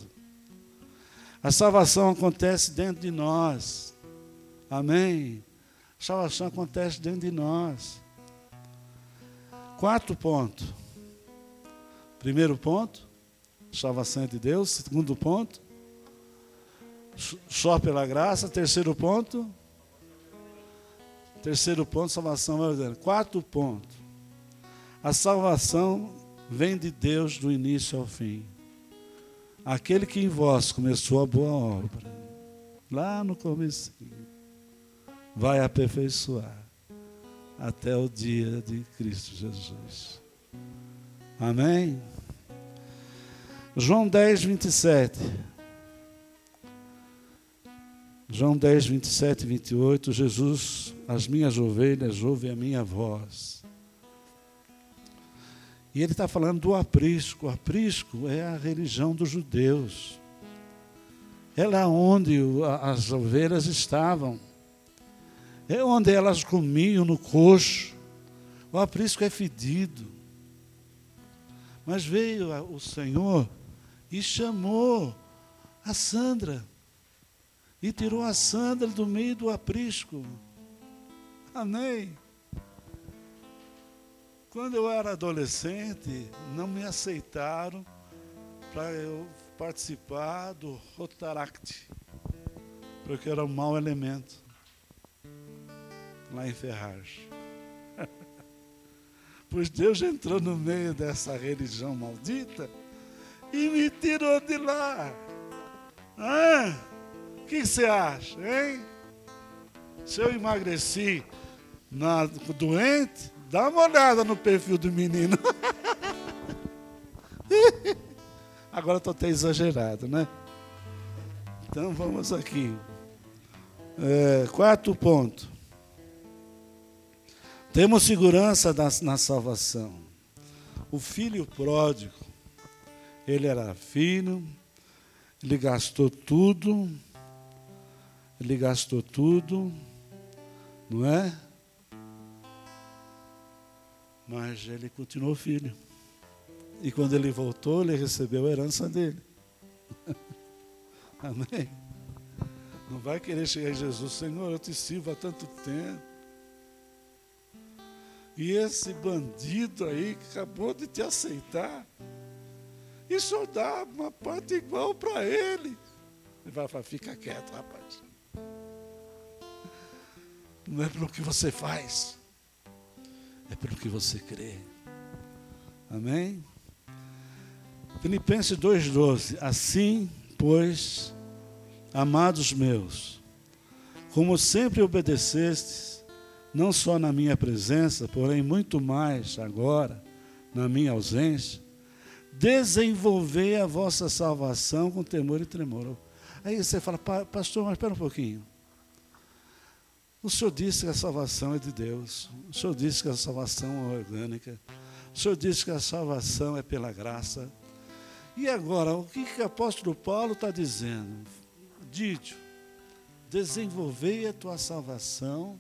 S2: A salvação acontece dentro de nós. Amém? A salvação acontece dentro de nós. Quatro pontos. Primeiro ponto, salvação é de Deus. Segundo ponto, só pela graça. Terceiro ponto, terceiro ponto, salvação é Quarto ponto, a salvação vem de Deus do início ao fim. Aquele que em vós começou a boa obra, lá no começo, vai aperfeiçoar até o dia de Cristo Jesus. Amém? João 10, 27. João 10, 27 e 28, Jesus, as minhas ovelhas ouvem a minha voz. E ele está falando do aprisco. O aprisco é a religião dos judeus. É lá onde as ovelhas estavam. É onde elas comiam no coxo. O aprisco é fedido. Mas veio o Senhor e chamou a Sandra. E tirou a Sandra do meio do aprisco. Amém. Quando eu era adolescente, não me aceitaram para eu participar do Rotaract, porque era um mau elemento lá em Ferraz. pois Deus entrou no meio dessa religião maldita e me tirou de lá. Ah, o que você acha, hein? Se eu emagreci na, doente, dá uma olhada no perfil do menino. Agora estou até exagerado, né? Então vamos aqui. É, quarto ponto. Temos segurança na, na salvação. O filho pródigo ele era filho, ele gastou tudo, ele gastou tudo, não é? Mas ele continuou filho. E quando ele voltou, ele recebeu a herança dele. Amém? Não vai querer chegar em Jesus, Senhor, eu te sirvo há tanto tempo. E esse bandido aí que acabou de te aceitar, e só dá uma parte igual para ele. Ele vai falar, fica quieto, rapaz. Não é pelo que você faz, é pelo que você crê. Amém? Filipenses 2,12. Assim, pois, amados meus, como sempre obedecestes, não só na minha presença, porém muito mais agora, na minha ausência, desenvolver a vossa salvação com temor e tremor. Aí você fala, pastor, mas espera um pouquinho. O senhor disse que a salvação é de Deus. O senhor disse que a salvação é orgânica. O senhor disse que a salvação é pela graça. E agora, o que, que o apóstolo Paulo está dizendo? Dídio, desenvolvei a tua salvação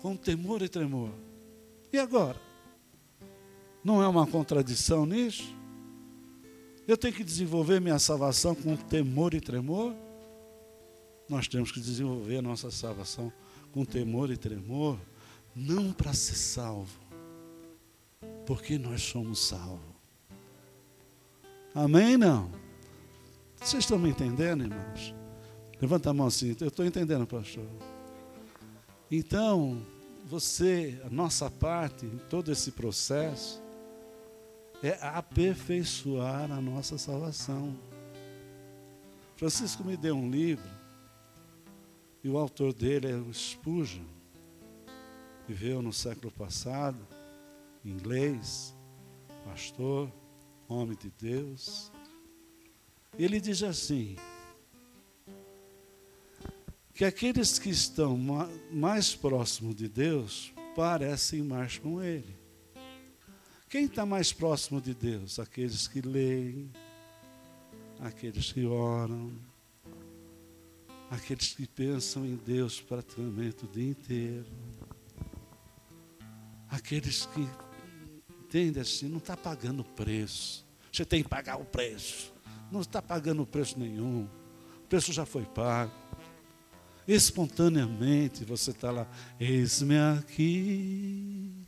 S2: com temor e tremor. E agora? Não é uma contradição nisso? Eu tenho que desenvolver minha salvação com temor e tremor? Nós temos que desenvolver a nossa salvação com temor e tremor, não para ser salvo, porque nós somos salvos. Amém? Não? Vocês estão me entendendo, irmãos? Levanta a mão assim, eu estou entendendo, pastor. Então, você, a nossa parte em todo esse processo, é aperfeiçoar a nossa salvação. Francisco me deu um livro E o autor dele é o Spurgeon. Viveu no século passado, inglês, pastor, homem de Deus. Ele diz assim: que aqueles que estão mais próximos de Deus parecem mais com Ele. Quem está mais próximo de Deus? Aqueles que leem, aqueles que oram, aqueles que pensam em Deus praticamente o dia inteiro, aqueles que entendem assim, não está pagando preço. Você tem que pagar o preço. Não está pagando preço nenhum. O preço já foi pago. Espontaneamente você está lá, eis-me aqui,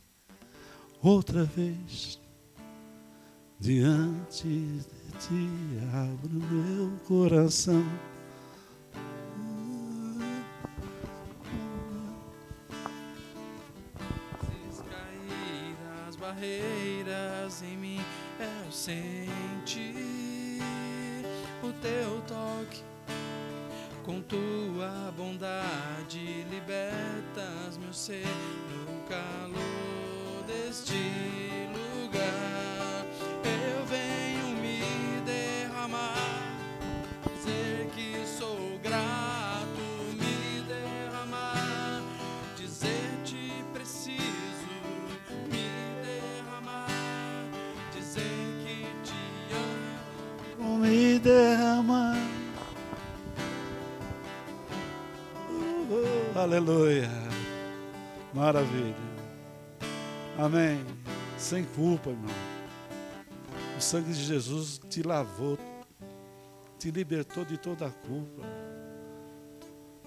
S2: outra vez, diante de ti, abro meu coração.
S1: Bondade libertas meu ser
S2: Aleluia. Maravilha. Amém. Sem culpa, irmão. O sangue de Jesus te lavou, te libertou de toda a culpa.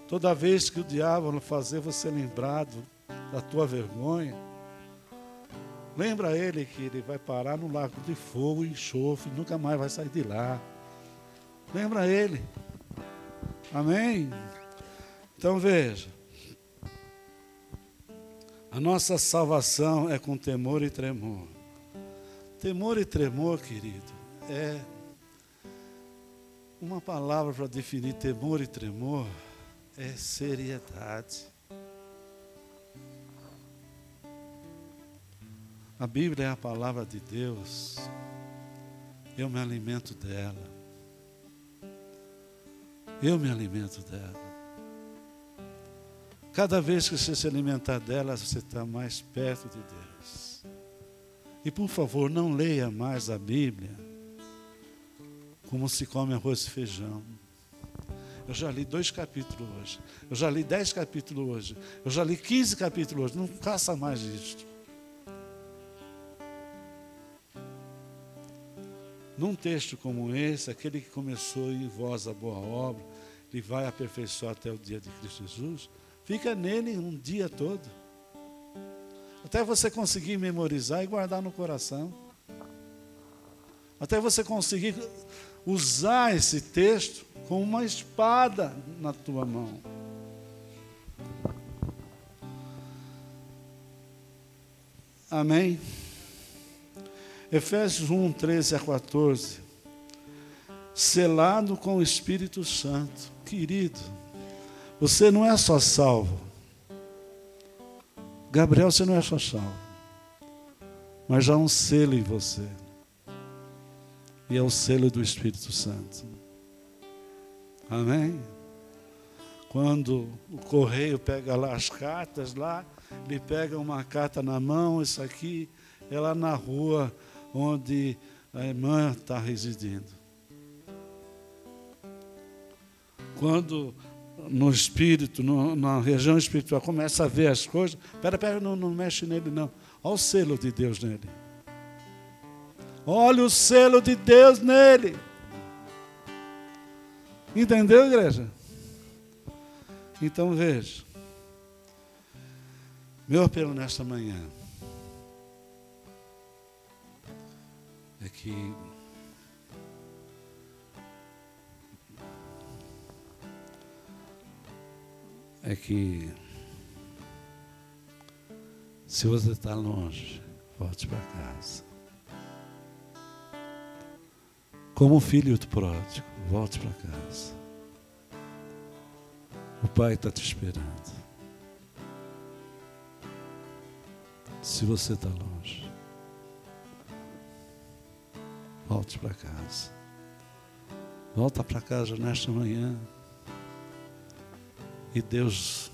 S2: Toda vez que o diabo fazer você lembrado da tua vergonha, lembra ele que ele vai parar no lago de fogo e enxofre, nunca mais vai sair de lá. Lembra ele. Amém? Então veja. A nossa salvação é com temor e tremor. Temor e tremor, querido, é uma palavra para definir temor e tremor é seriedade. A Bíblia é a palavra de Deus. Eu me alimento dela. Eu me alimento dela. Cada vez que você se alimentar dela, você está mais perto de Deus. E por favor, não leia mais a Bíblia como se come arroz e feijão. Eu já li dois capítulos hoje. Eu já li dez capítulos hoje. Eu já li quinze capítulos hoje. Não faça mais isto. Num texto como esse, aquele que começou em vós a boa obra, ele vai aperfeiçoar até o dia de Cristo Jesus. Fica nele um dia todo. Até você conseguir memorizar e guardar no coração. Até você conseguir usar esse texto como uma espada na tua mão. Amém? Efésios 1, 13 a 14. Selado com o Espírito Santo. Querido, você não é só salvo. Gabriel, você não é só salvo. Mas há um selo em você. E é o selo do Espírito Santo. Amém? Quando o correio pega lá as cartas lá, ele pega uma carta na mão, isso aqui é lá na rua onde a irmã está residindo. Quando no espírito, no, na região espiritual, começa a ver as coisas. Pera, pera, não, não mexe nele, não. Olha o selo de Deus nele. Olha o selo de Deus nele. Entendeu, igreja? Então veja. Meu apelo nesta manhã é que é que se você está longe, volte para casa. Como filho do pródigo, volte para casa. O Pai está te esperando. Se você está longe, volte para casa. Volta para casa nesta manhã. E Deus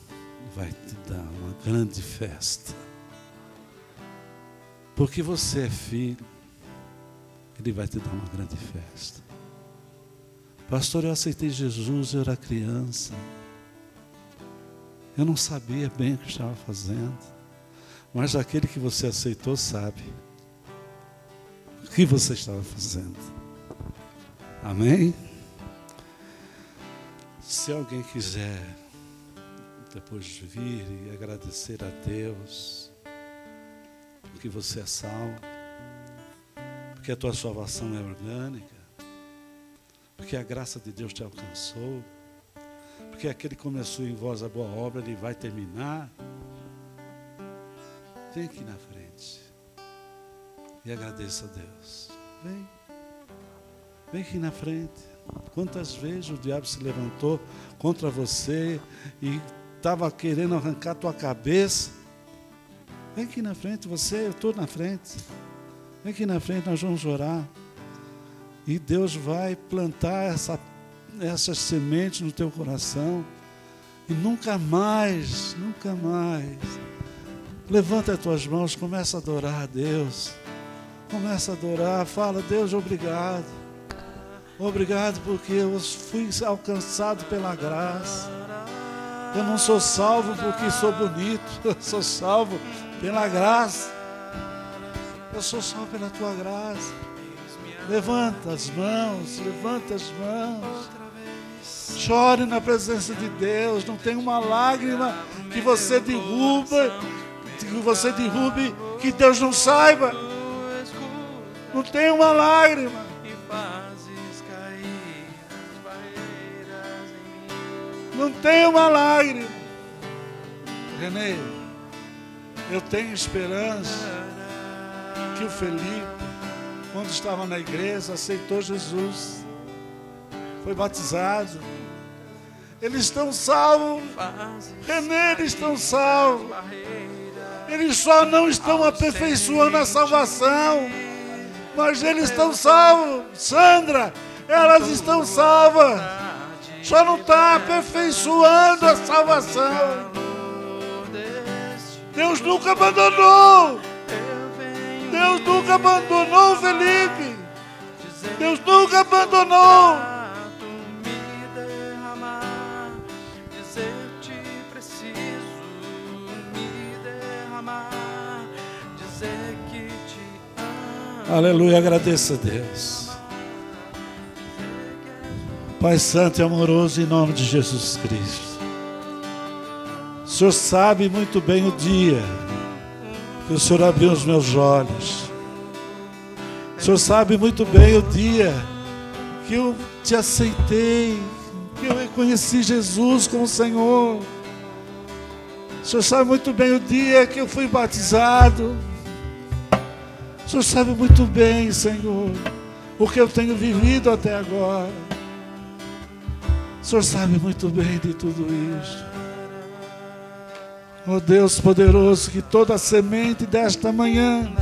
S2: vai te dar uma grande festa. Porque você é filho, Ele vai te dar uma grande festa. Pastor, eu aceitei Jesus, eu era criança. Eu não sabia bem o que estava fazendo. Mas aquele que você aceitou sabe o que você estava fazendo. Amém? Se alguém quiser depois vir e agradecer a Deus, porque você é salvo, porque a tua salvação é orgânica, porque a graça de Deus te alcançou, porque aquele que começou em vós a boa obra, ele vai terminar. Vem aqui na frente e agradeça a Deus. Vem. Vem aqui na frente. Quantas vezes o diabo se levantou contra você e estava querendo arrancar tua cabeça? Vem aqui na frente, você, eu estou na frente. Vem aqui na frente, nós vamos orar. E Deus vai plantar essa, essas sementes no teu coração. E nunca mais, nunca mais. Levanta as tuas mãos, começa a adorar a Deus. Começa a adorar, fala, Deus, obrigado. Obrigado porque eu fui alcançado pela graça. Eu não sou salvo porque sou bonito, eu sou salvo pela graça. Eu sou salvo pela tua graça. Levanta as mãos, levanta as mãos. Chore na presença de Deus. Não tem uma lágrima que você derruba, que você derrube, que Deus não saiba. Não tem uma lágrima. Não tem uma lágrima. Renê, eu tenho esperança que o Felipe, quando estava na igreja, aceitou Jesus, foi batizado. Eles estão salvos. Renê, eles estão salvos. Eles só não estão aperfeiçoando a salvação, mas eles estão salvos. Sandra, elas estão salvas. Só não está aperfeiçoando a salvação. Deus nunca abandonou. Deus nunca abandonou Felipe. Deus nunca abandonou. Aleluia, agradeça a Deus. Pai Santo e amoroso, em nome de Jesus Cristo. O Senhor sabe muito bem o dia que o Senhor abriu os meus olhos. O Senhor sabe muito bem o dia que eu te aceitei, que eu reconheci Jesus como Senhor. O Senhor sabe muito bem o dia que eu fui batizado. O Senhor sabe muito bem, Senhor, o que eu tenho vivido até agora. O Senhor sabe muito bem de tudo isso. Oh Deus poderoso, que toda semente desta manhã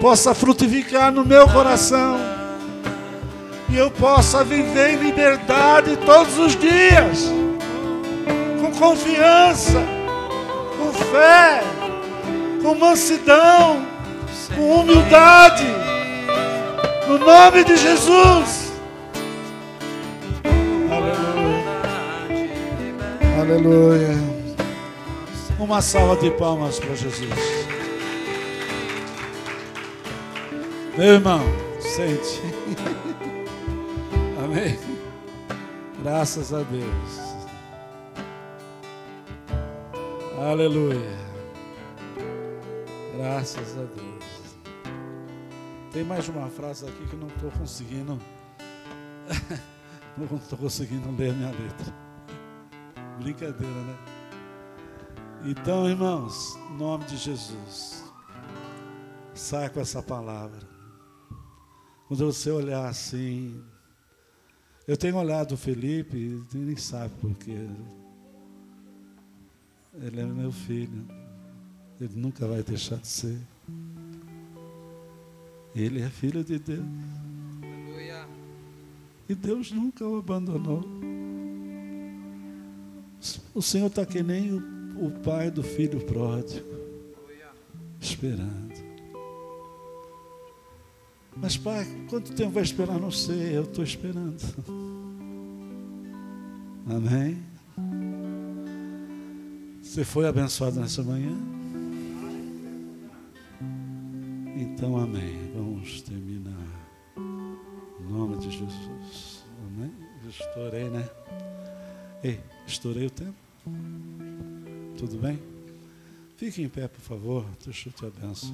S2: possa frutificar no meu coração e eu possa viver em liberdade todos os dias, com confiança, com fé, com mansidão, com humildade, no nome de Jesus. Aleluia. Uma salva de palmas para Jesus. Meu irmão, sente. Amém. Graças a Deus. Aleluia. Graças a Deus. Tem mais uma frase aqui que não estou conseguindo. não estou conseguindo ler minha letra. Brincadeira, né? Então, irmãos, em nome de Jesus, saia com essa palavra. Quando você olhar assim, Eu tenho olhado o Felipe nem sabe porque ele é meu filho. Ele nunca vai deixar de ser. Ele é filho de Deus. Aleluia. E Deus nunca o abandonou. O Senhor está que nem o, o pai do filho pródigo, esperando. Mas, pai, quanto tempo vai esperar? Não sei, eu estou esperando. Amém? Você foi abençoado nessa manhã? Então, amém. Vamos terminar. Em nome de Jesus. Amém? estourei, né? Ei, estourei o tempo? Tudo bem? Fique em pé, por favor. Deixa eu te abençoar.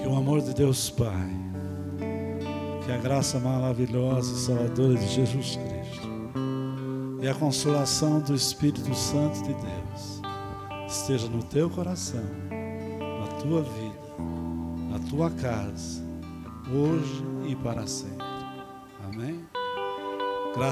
S2: Que o amor de Deus Pai, que a graça maravilhosa e salvadora de Jesus Cristo e a consolação do Espírito Santo de Deus esteja no teu coração, na tua vida, na tua casa, hoje e para sempre.